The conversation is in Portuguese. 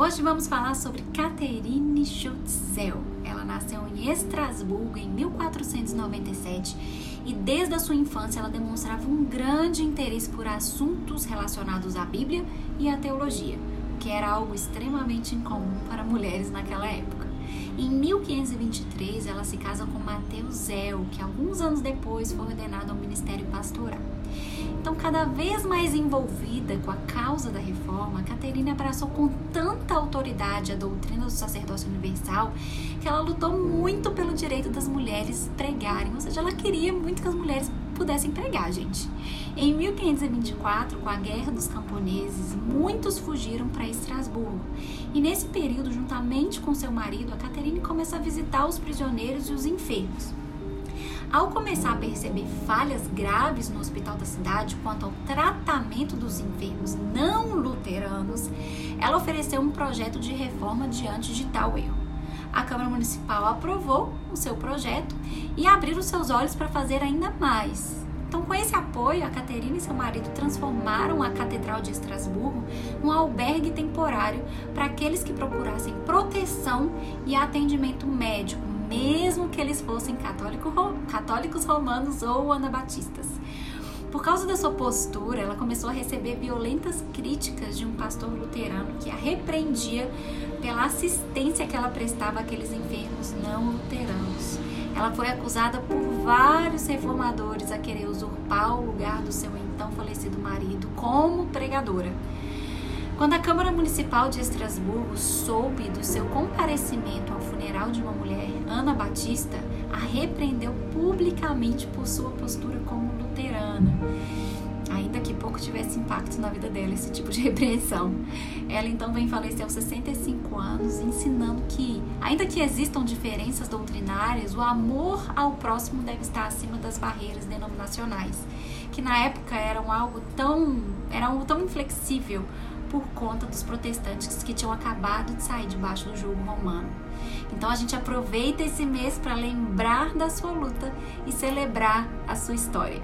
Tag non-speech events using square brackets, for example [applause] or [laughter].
Hoje vamos falar sobre Catherine Schutzel. Ela nasceu em Estrasburgo em 1497 e desde a sua infância ela demonstrava um grande interesse por assuntos relacionados à Bíblia e à teologia, que era algo extremamente incomum para mulheres naquela época. Em 1523, ela se casa com Mateus Zell, que alguns anos depois foi ordenado ao ministério pastoral. Então, cada vez mais envolvida com a causa da reforma, Caterina abraçou com tanta autoridade a doutrina do sacerdócio universal que ela lutou muito pelo direito das mulheres pregarem, ou seja, ela queria muito que as mulheres pudessem pregar, gente. Em 1524, com a Guerra dos Camponeses, muitos fugiram para Estrasburgo. E nesse período, juntamente com seu marido, a Caterine começa a visitar os prisioneiros e os enfermos. Ao começar a perceber falhas graves no hospital da cidade quanto ao tratamento dos enfermos não luteranos, ela ofereceu um projeto de reforma diante de tal erro. A Câmara Municipal aprovou o seu projeto e abriu os seus olhos para fazer ainda mais. Então, com esse apoio, a Caterina e seu marido transformaram a Catedral de Estrasburgo num albergue temporário para aqueles que procurassem proteção e atendimento médico mesmo que eles fossem católico, católicos romanos ou anabatistas. Por causa da sua postura, ela começou a receber violentas críticas de um pastor luterano que a repreendia pela assistência que ela prestava àqueles enfermos não luteranos. Ela foi acusada por vários reformadores a querer usurpar o lugar do seu então falecido marido como pregadora. Quando a Câmara Municipal de Estrasburgo soube do seu comparecimento ao funeral de uma mulher, Ana Batista a repreendeu publicamente por sua postura como luterana. Ainda que pouco tivesse impacto na vida dela esse tipo de [laughs] repreensão. Ela então vem falecer aos 65 anos, ensinando que, ainda que existam diferenças doutrinárias, o amor ao próximo deve estar acima das barreiras denominacionais, que na época eram algo tão, era algo tão inflexível por conta dos protestantes que tinham acabado de sair debaixo do jugo romano. Então a gente aproveita esse mês para lembrar da sua luta e celebrar a sua história.